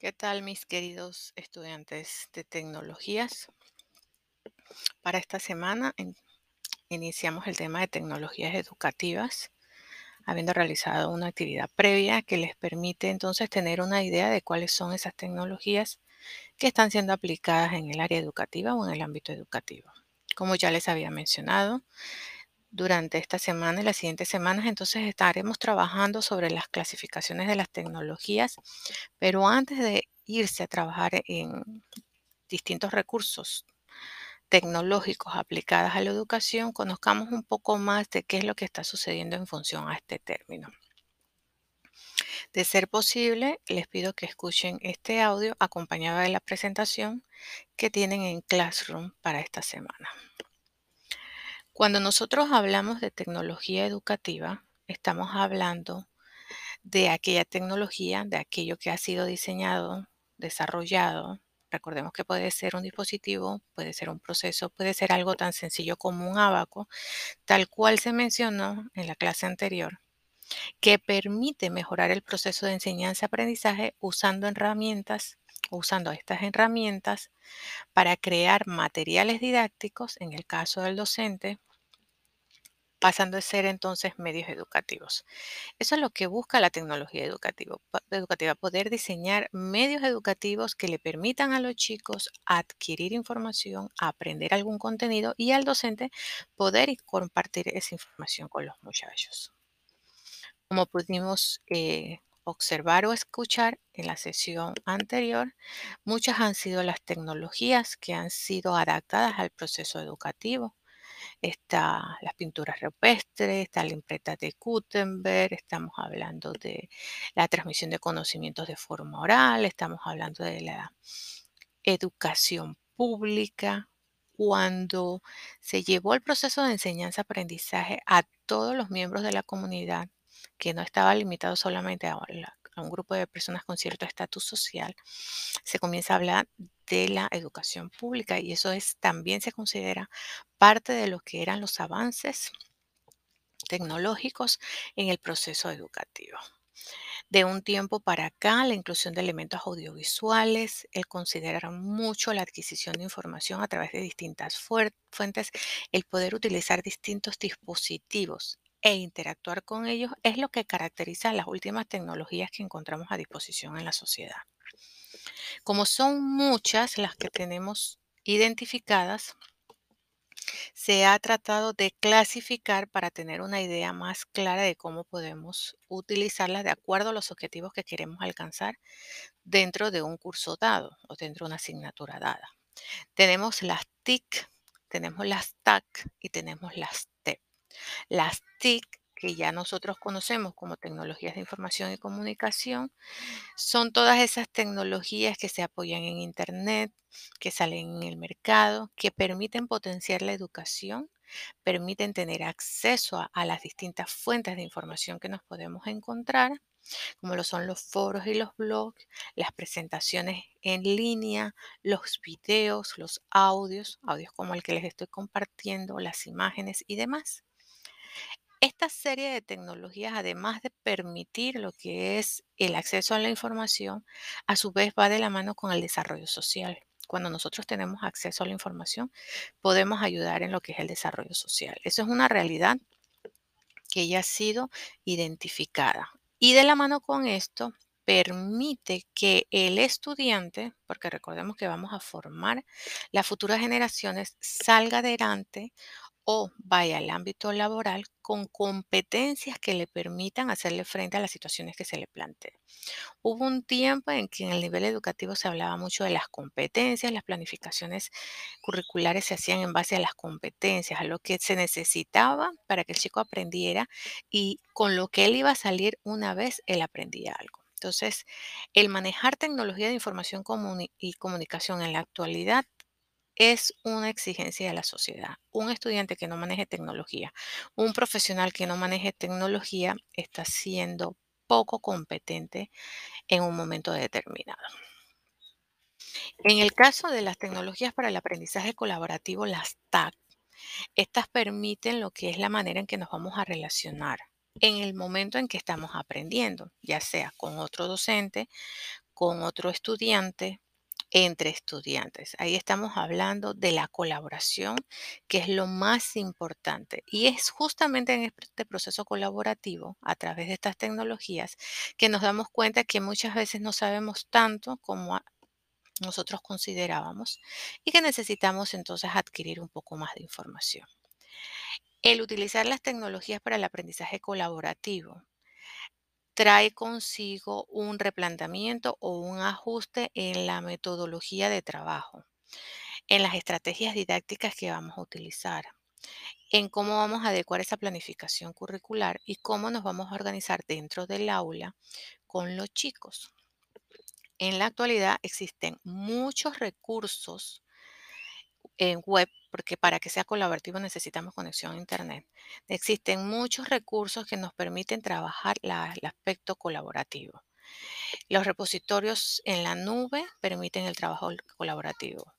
¿Qué tal, mis queridos estudiantes de tecnologías? Para esta semana in- iniciamos el tema de tecnologías educativas, habiendo realizado una actividad previa que les permite entonces tener una idea de cuáles son esas tecnologías que están siendo aplicadas en el área educativa o en el ámbito educativo. Como ya les había mencionado, durante esta semana y las siguientes semanas entonces estaremos trabajando sobre las clasificaciones de las tecnologías, pero antes de irse a trabajar en distintos recursos tecnológicos aplicados a la educación, conozcamos un poco más de qué es lo que está sucediendo en función a este término. De ser posible, les pido que escuchen este audio acompañado de la presentación que tienen en Classroom para esta semana. Cuando nosotros hablamos de tecnología educativa, estamos hablando de aquella tecnología, de aquello que ha sido diseñado, desarrollado. Recordemos que puede ser un dispositivo, puede ser un proceso, puede ser algo tan sencillo como un abaco, tal cual se mencionó en la clase anterior, que permite mejorar el proceso de enseñanza-aprendizaje usando herramientas, usando estas herramientas para crear materiales didácticos, en el caso del docente, pasando a ser entonces medios educativos. Eso es lo que busca la tecnología educativa, poder diseñar medios educativos que le permitan a los chicos adquirir información, aprender algún contenido y al docente poder compartir esa información con los muchachos. Como pudimos eh, observar o escuchar en la sesión anterior, muchas han sido las tecnologías que han sido adaptadas al proceso educativo está las pinturas rupestres, está la imprenta de Gutenberg, estamos hablando de la transmisión de conocimientos de forma oral, estamos hablando de la educación pública, cuando se llevó el proceso de enseñanza-aprendizaje a todos los miembros de la comunidad, que no estaba limitado solamente a, la- a un grupo de personas con cierto estatus social, se comienza a hablar de la educación pública y eso es también se considera parte de lo que eran los avances tecnológicos en el proceso educativo. De un tiempo para acá, la inclusión de elementos audiovisuales, el considerar mucho la adquisición de información a través de distintas fuentes, el poder utilizar distintos dispositivos e interactuar con ellos es lo que caracteriza las últimas tecnologías que encontramos a disposición en la sociedad. Como son muchas las que tenemos identificadas, se ha tratado de clasificar para tener una idea más clara de cómo podemos utilizarlas de acuerdo a los objetivos que queremos alcanzar dentro de un curso dado o dentro de una asignatura dada. Tenemos las TIC, tenemos las TAC y tenemos las. Las TIC, que ya nosotros conocemos como tecnologías de información y comunicación, son todas esas tecnologías que se apoyan en Internet, que salen en el mercado, que permiten potenciar la educación, permiten tener acceso a, las distintas fuentes de información que nos podemos encontrar, como lo son los foros y los blogs, las presentaciones en línea, los videos, los audios, audios como el que les estoy compartiendo, las imágenes y demás. Esta serie de tecnologías, además de permitir lo que es el acceso a la información, a su vez va de la mano con el desarrollo social. Cuando nosotros tenemos acceso a la información, podemos ayudar en lo que es el desarrollo social. Eso es una realidad que ya ha sido identificada. Y de la mano con esto, permite que el estudiante, porque recordemos que vamos a formar las futuras generaciones, salga adelante o vaya al ámbito laboral con competencias que le permitan hacerle frente a las situaciones que se le planteen. Hubo un tiempo en que en el nivel educativo se hablaba mucho de las competencias, las planificaciones curriculares se hacían en base a las competencias, a lo que se necesitaba para que el chico aprendiera y con lo que él iba a salir una vez él aprendía algo. Entonces, el manejar tecnología de información y comunicación en la actualidad es una exigencia de la sociedad. Un estudiante que no maneje tecnología, un profesional que no maneje tecnología está siendo poco competente en un momento determinado. En el caso de las tecnologías para el aprendizaje colaborativo, las TAC, estas permiten lo que es la manera en que nos vamos a relacionar en el momento en que estamos aprendiendo, ya sea con otro docente, con otro estudiante, entre estudiantes. Ahí estamos hablando de la colaboración, que es lo más importante. Y es justamente en este proceso colaborativo, a través de estas tecnologías, que nos damos cuenta que muchas veces no sabemos tanto como nosotros considerábamos y que necesitamos entonces adquirir un poco más de información. El utilizar las tecnologías para el aprendizaje colaborativo trae consigo un replanteamiento o un ajuste en la metodología de trabajo, en las estrategias didácticas que vamos a utilizar, en cómo vamos a adecuar esa planificación curricular y cómo nos vamos a organizar dentro del aula con los chicos. En la actualidad existen muchos recursos en web, porque para que sea colaborativo necesitamos conexión a Internet. Existen muchos recursos que nos permiten trabajar el aspecto colaborativo. Los repositorios en la nube permiten el trabajo colaborativo.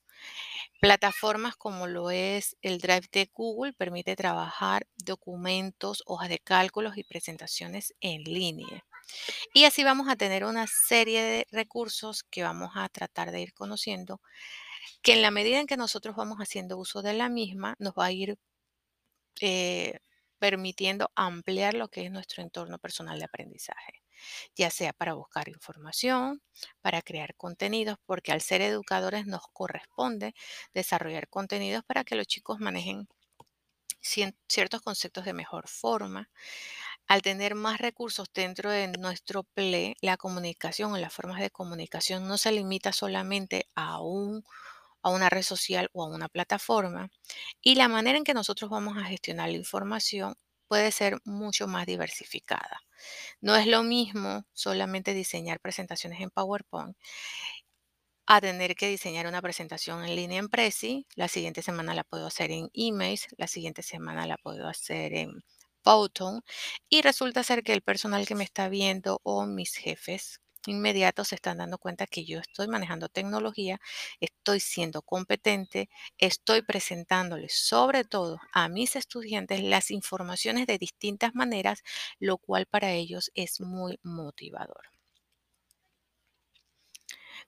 Plataformas como lo es el Drive de Google permite trabajar documentos, hojas de cálculos y presentaciones en línea. Y así vamos a tener una serie de recursos que vamos a tratar de ir conociendo que en la medida en que nosotros vamos haciendo uso de la misma, nos va a ir eh, permitiendo ampliar lo que es nuestro entorno personal de aprendizaje, ya sea para buscar información, para crear contenidos, porque al ser educadores nos corresponde desarrollar contenidos para que los chicos manejen ciertos conceptos de mejor forma. Al tener más recursos dentro de nuestro PLE, la comunicación o las formas de comunicación no se limita solamente a un a una red social o a una plataforma y la manera en que nosotros vamos a gestionar la información puede ser mucho más diversificada. No es lo mismo solamente diseñar presentaciones en PowerPoint a tener que diseñar una presentación en línea en Prezi. La siguiente semana la puedo hacer en emails, la siguiente semana la puedo hacer en Photon y resulta ser que el personal que me está viendo o mis jefes inmediato se están dando cuenta que yo estoy manejando tecnología, estoy siendo competente, estoy presentándoles sobre todo a mis estudiantes las informaciones de distintas maneras, lo cual para ellos es muy motivador.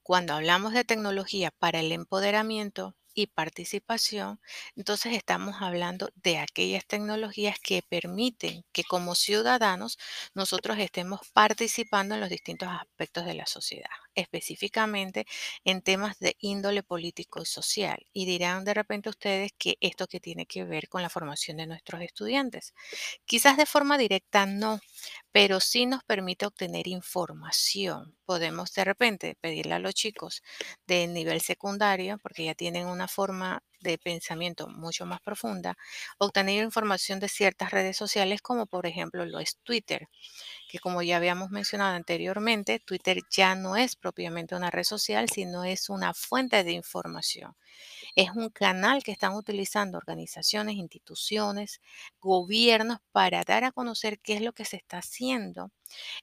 Cuando hablamos de tecnología para el empoderamiento, y participación, entonces estamos hablando de aquellas tecnologías que permiten que como ciudadanos nosotros estemos participando en los distintos aspectos de la sociedad, específicamente en temas de índole político y social. Y dirán de repente ustedes que esto que tiene que ver con la formación de nuestros estudiantes. Quizás de forma directa no, pero sí nos permite obtener información. Podemos de repente pedirle a los chicos del nivel secundario, porque ya tienen una forma de pensamiento mucho más profunda, obtener información de ciertas redes sociales como por ejemplo lo es Twitter, que como ya habíamos mencionado anteriormente, Twitter ya no es propiamente una red social, sino es una fuente de información. Es un canal que están utilizando organizaciones, instituciones, gobiernos para dar a conocer qué es lo que se está haciendo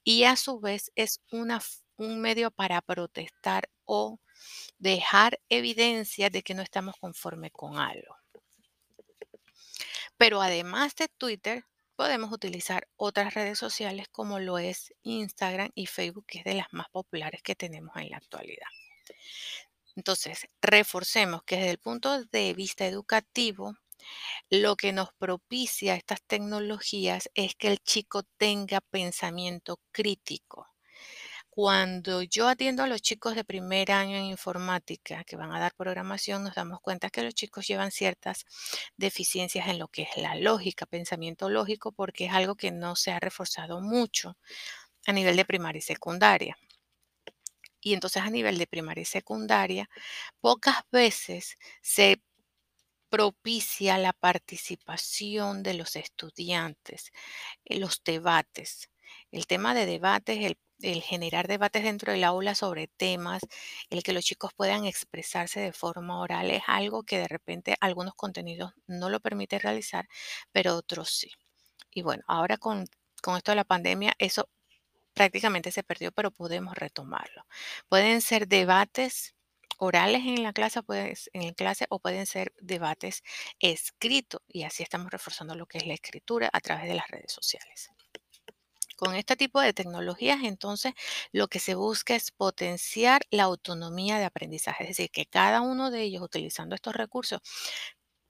y a su vez es una, un medio para protestar o dejar evidencia de que no estamos conforme con algo. Pero además de Twitter, podemos utilizar otras redes sociales como lo es Instagram y Facebook, que es de las más populares que tenemos en la actualidad. Entonces, reforcemos que desde el punto de vista educativo, lo que nos propicia estas tecnologías es que el chico tenga pensamiento crítico. Cuando yo atiendo a los chicos de primer año en informática que van a dar programación, nos damos cuenta que los chicos llevan ciertas deficiencias en lo que es la lógica, pensamiento lógico, porque es algo que no se ha reforzado mucho a nivel de primaria y secundaria. Y entonces a nivel de primaria y secundaria, pocas veces se propicia la participación de los estudiantes, en los debates. El tema de debates, el el generar debates dentro del aula sobre temas, el que los chicos puedan expresarse de forma oral es algo que de repente algunos contenidos no lo permiten realizar, pero otros sí. Y bueno, ahora con, esto de la pandemia, eso prácticamente se perdió, pero podemos retomarlo. Pueden ser debates orales en la clase, pues, en clase o pueden ser debates escritos y así estamos reforzando lo que es la escritura a través de las redes sociales. Con este tipo de tecnologías, entonces, lo que se busca es potenciar la autonomía de aprendizaje, es decir, que cada uno de ellos, utilizando estos recursos,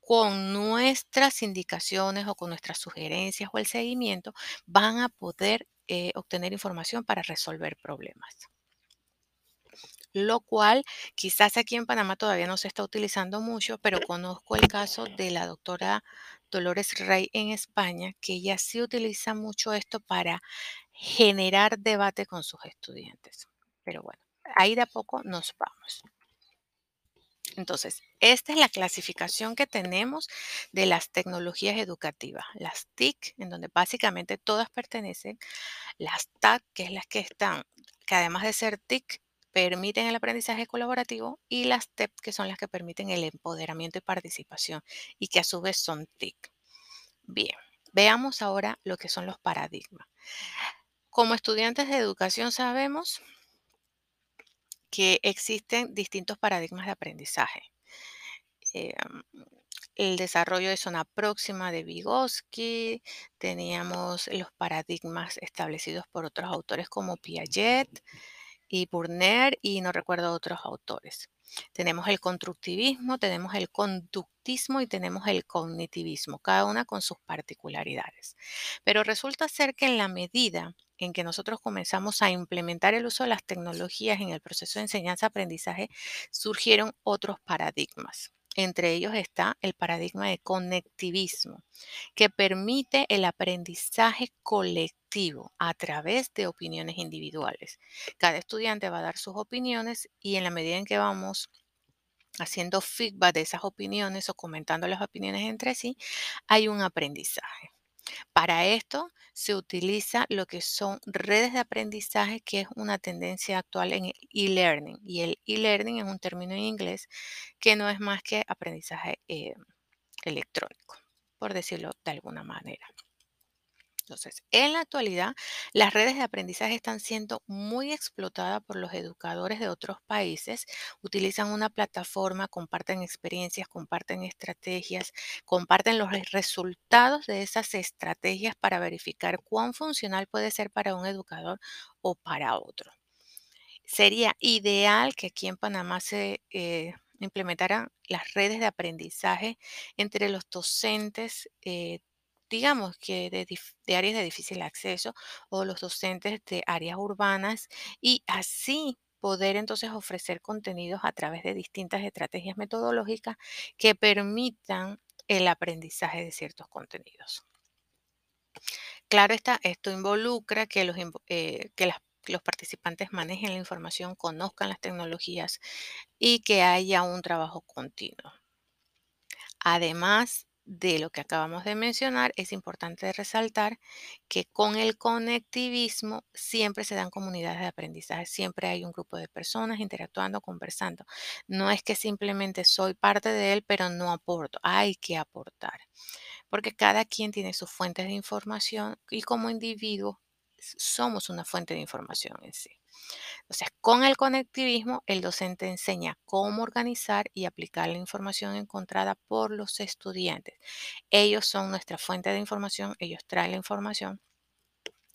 con nuestras indicaciones o con nuestras sugerencias o el seguimiento, van a poder eh, obtener información para resolver problemas. Lo cual quizás aquí en Panamá todavía no se está utilizando mucho, pero conozco el caso de la doctora Dolores Rey en España, que ella sí utiliza mucho esto para generar debate con sus estudiantes. Pero bueno, ahí de a poco nos vamos. Entonces, esta es la clasificación que tenemos de las tecnologías educativas. Las TIC, en donde básicamente todas pertenecen, las TAC, que es las que están, que además de ser TIC, permiten el aprendizaje colaborativo, y las TEP, que son las que permiten el empoderamiento y participación, y que a su vez son TIC. Bien, veamos ahora lo que son los paradigmas. Como estudiantes de educación sabemos que existen distintos paradigmas de aprendizaje. Eh, el desarrollo de zona próxima de Vygotsky, teníamos los paradigmas establecidos por otros autores como Piaget y Burner y no recuerdo otros autores. Tenemos el constructivismo, tenemos el conductismo y tenemos el cognitivismo, cada una con sus particularidades. Pero resulta ser que en la medida en que nosotros comenzamos a implementar el uso de las tecnologías en el proceso de enseñanza-aprendizaje, surgieron otros paradigmas. Entre ellos está el paradigma de conectivismo, que permite el aprendizaje colectivo a través de opiniones individuales. Cada estudiante va a dar sus opiniones y en la medida en que vamos haciendo feedback de esas opiniones o comentando las opiniones entre sí, hay un aprendizaje. Para esto se utiliza lo que son redes de aprendizaje, que es una tendencia actual en el e-learning. Y el e-learning es un término en inglés que no es más que aprendizaje eh, electrónico, por decirlo de alguna manera. Entonces, en la actualidad, las redes de aprendizaje están siendo muy explotadas por los educadores de otros países. Utilizan una plataforma, comparten experiencias, comparten estrategias, comparten los resultados de esas estrategias para verificar cuán funcional puede ser para un educador o para otro. Sería ideal que aquí en Panamá se eh, implementaran las redes de aprendizaje entre los docentes eh, digamos que de, áreas de difícil acceso o los docentes de áreas urbanas y así poder entonces ofrecer contenidos a través de distintas estrategias metodológicas que permitan el aprendizaje de ciertos contenidos. Claro está, esto involucra que los, eh, que los participantes manejen la información, conozcan las tecnologías y que haya un trabajo continuo. Además, de lo que acabamos de mencionar, es importante resaltar que con el conectivismo siempre se dan comunidades de aprendizaje, siempre hay un grupo de personas interactuando, conversando. No es que simplemente soy parte de él, pero no aporto, hay que aportar, porque cada quien tiene sus fuentes de información y como individuo somos una fuente de información en sí. Entonces, con el conectivismo, el docente enseña cómo organizar y aplicar la información encontrada por los estudiantes. Ellos son nuestra fuente de información, ellos traen la información.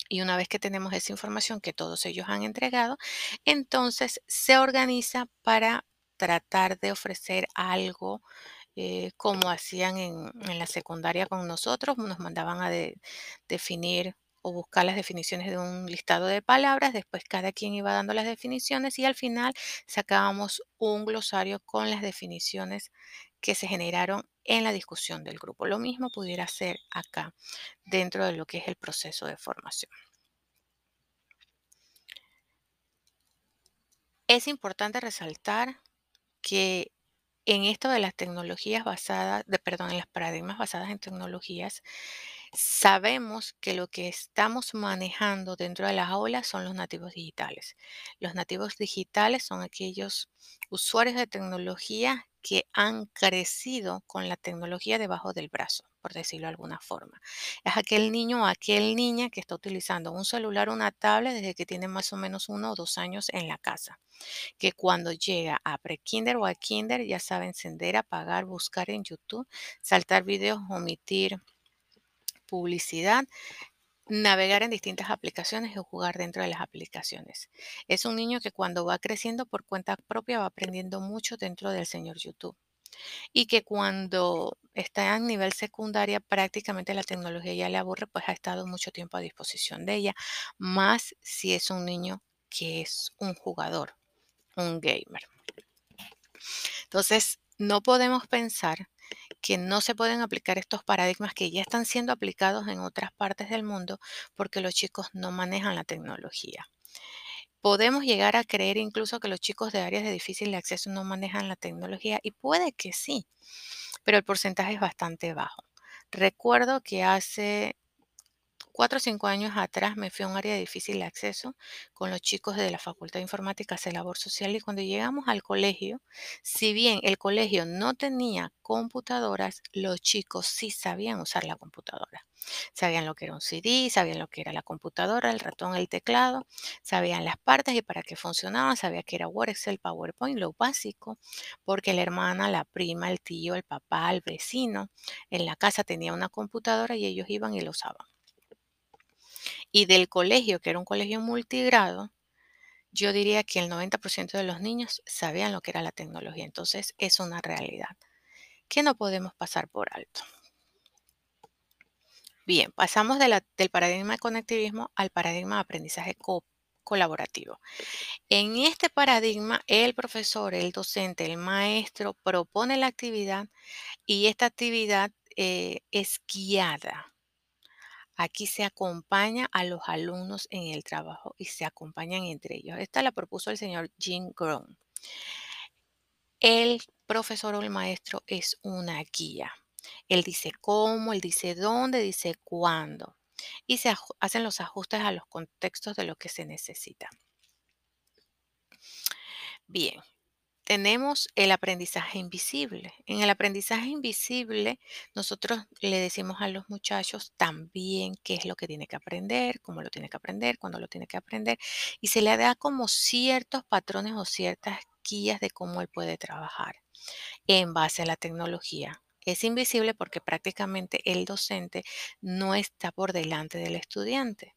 Y una vez que tenemos esa información que todos ellos han entregado, entonces se organiza para tratar de ofrecer algo eh, como hacían en, la secundaria con nosotros, nos mandaban a definir o buscar las definiciones de un listado de palabras, después cada quien iba dando las definiciones y al final sacábamos un glosario con las definiciones que se generaron en la discusión del grupo. Lo mismo pudiera ser acá dentro de lo que es el proceso de formación. Es importante resaltar que en esto de las tecnologías basadas, de, perdón, en las paradigmas basadas en tecnologías, Sabemos que lo que estamos manejando dentro de las aulas son los nativos digitales. Los nativos digitales son aquellos usuarios de tecnología que han crecido con la tecnología debajo del brazo, por decirlo de alguna forma. Es aquel niño o aquel niña que está utilizando un celular o una tablet desde que tiene más o menos uno o dos años en la casa, que cuando llega a pre-kinder o a kinder ya sabe encender, apagar, buscar en YouTube, saltar videos, omitir publicidad navegar en distintas aplicaciones o jugar dentro de las aplicaciones. Es un niño que cuando va creciendo por cuenta propia va aprendiendo mucho dentro del señor YouTube. Y que cuando está en nivel secundaria prácticamente la tecnología ya le aburre, pues ha estado mucho tiempo a disposición de ella, más si es un niño que es un jugador, un gamer. Entonces, no podemos pensar que no se pueden aplicar estos paradigmas que ya están siendo aplicados en otras partes del mundo porque los chicos no manejan la tecnología. Podemos llegar a creer incluso que los chicos de áreas de difícil acceso no manejan la tecnología y puede que sí, pero el porcentaje es bastante bajo. Recuerdo que hace cuatro o cinco años atrás me fui a un área de difícil acceso con los chicos de la Facultad de Informática de Labor Social y cuando llegamos al colegio, si bien el colegio no tenía computadoras, los chicos sí sabían usar la computadora. Sabían lo que era un CD, sabían lo que era la computadora, el ratón, el teclado, sabían las partes y para qué funcionaban, sabían que era Word, Excel, PowerPoint, lo básico, porque la hermana, la prima, el tío, el papá, el vecino en la casa tenía una computadora y ellos iban y lo usaban. Y del colegio, que era un colegio multigrado, yo diría que el 90% de los niños sabían lo que era la tecnología. Entonces es una realidad que no podemos pasar por alto. Bien, pasamos del paradigma de conectivismo al paradigma de aprendizaje colaborativo. En este paradigma, el profesor, el docente, el maestro propone la actividad y esta actividad eh, es guiada Aquí se acompaña a los alumnos en el trabajo y se acompañan entre ellos. Esta la propuso el señor Jim Grown. El profesor o el maestro es una guía. Él dice cómo, él dice dónde, dice cuándo. Y se hacen los ajustes a los contextos de lo que se necesita. Bien, tenemos el aprendizaje invisible. En el aprendizaje invisible, nosotros le decimos a los muchachos también qué es lo que tiene que aprender, cómo lo tiene que aprender, cuándo lo tiene que aprender, y se le da como ciertos patrones o ciertas guías de cómo él puede trabajar en base a la tecnología. Es invisible porque prácticamente el docente no está por delante del estudiante.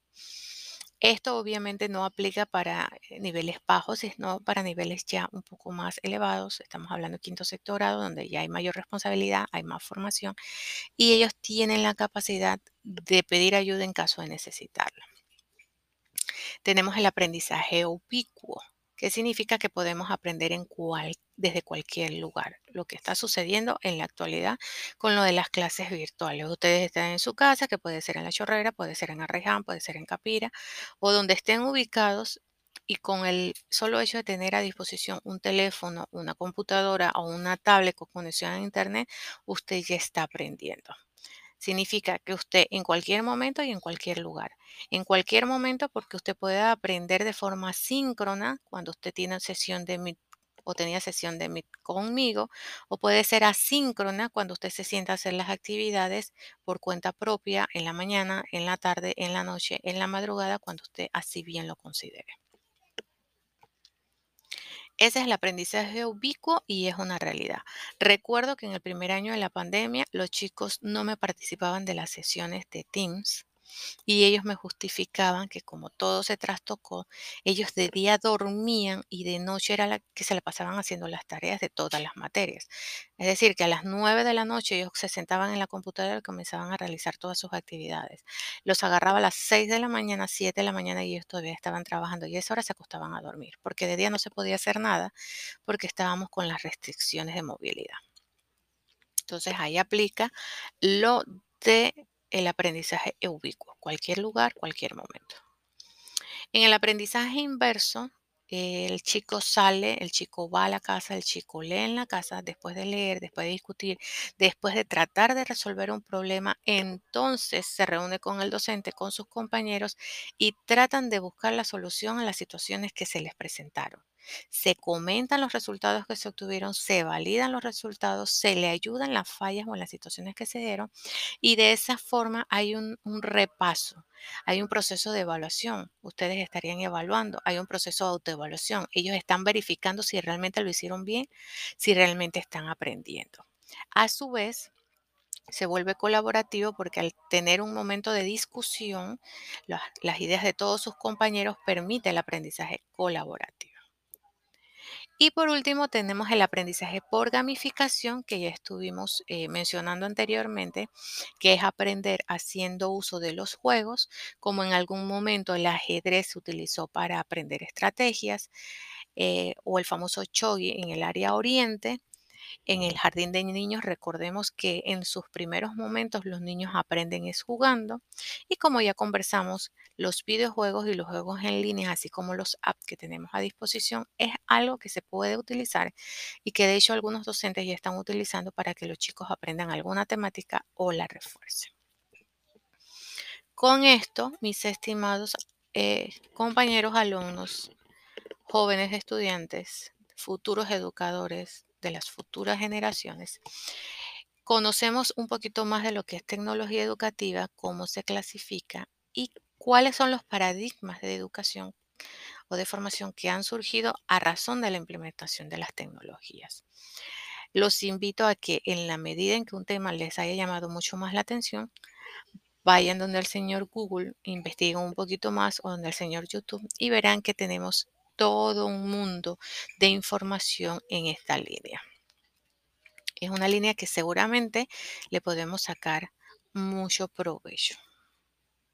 Esto obviamente no aplica para eh, niveles bajos, sino para niveles ya un poco más elevados. Estamos hablando de quinto sectorado, donde ya hay mayor responsabilidad, hay más formación y ellos tienen la capacidad de pedir ayuda en caso de necesitarla. Tenemos el aprendizaje ubicuo. ¿Qué significa que podemos aprender en desde cualquier lugar? Lo que está sucediendo en la actualidad con lo de las clases virtuales. Ustedes están en su casa, que puede ser en La Chorrera, puede ser en Arreján, puede ser en Capira, o donde estén ubicados y con el solo hecho de tener a disposición un teléfono, una computadora o una tablet con conexión a Internet, usted ya está aprendiendo. Significa que usted en cualquier momento y en cualquier lugar. En cualquier momento porque usted puede aprender de forma síncrona cuando usted tiene sesión de Meet o tenía sesión de Meet conmigo, o puede ser asíncrona cuando usted se sienta a hacer las actividades por cuenta propia en la mañana, en la tarde, en la noche, en la madrugada, cuando usted así bien lo considere. Ese es el aprendizaje ubicuo y es una realidad. Recuerdo que en el primer año de la pandemia los chicos no me participaban de las sesiones de Teams y ellos me justificaban que como todo se trastocó, ellos de día dormían y de noche era la que se le pasaban haciendo las tareas de todas las materias. Es decir, que a las 9 de la noche ellos se sentaban en la computadora y comenzaban a realizar todas sus actividades. Los agarraba a las 6 de la mañana, 7 de la mañana y ellos todavía estaban trabajando y a esa hora se acostaban a dormir, porque de día no se podía hacer nada porque estábamos con las restricciones de movilidad. Entonces ahí aplica lo de el aprendizaje ubicuo, cualquier lugar, cualquier momento. En el aprendizaje inverso, el chico sale, el chico va a la casa, el chico lee en la casa, después de leer, después de discutir, después de tratar de resolver un problema, entonces se reúne con el docente, con sus compañeros y tratan de buscar la solución a las situaciones que se les presentaron se comentan los resultados que se obtuvieron, se validan los resultados, se le ayudan las fallas o las situaciones que se dieron y de esa forma hay un, repaso, hay un proceso de evaluación. Ustedes estarían evaluando, hay un proceso de autoevaluación. Ellos están verificando si realmente lo hicieron bien, si realmente están aprendiendo. A su vez, se vuelve colaborativo porque al tener un momento de discusión, las, ideas de todos sus compañeros permite el aprendizaje colaborativo. Y por último, tenemos el aprendizaje por gamificación, que ya estuvimos eh, mencionando anteriormente, que es aprender haciendo uso de los juegos, como en algún momento el ajedrez se utilizó para aprender estrategias, eh, o el famoso chogi en el área oriente, en el jardín de niños, recordemos que en sus primeros momentos los niños aprenden es jugando y como ya conversamos, los videojuegos y los juegos en línea, así como los apps que tenemos a disposición, es algo que se puede utilizar y que de hecho algunos docentes ya están utilizando para que los chicos aprendan alguna temática o la refuercen. Con esto, mis estimados eh, compañeros alumnos, jóvenes estudiantes, futuros educadores de las futuras generaciones, conocemos un poquito más de lo que es tecnología educativa, cómo se clasifica y cuáles son los paradigmas de educación o de formación que han surgido a razón de la implementación de las tecnologías. Los invito a que en la medida en que un tema les haya llamado mucho más la atención, vayan donde el señor Google, investiguen un poquito más o donde el señor YouTube y verán que tenemos todo un mundo de información en esta línea. Es una línea que seguramente le podemos sacar mucho provecho.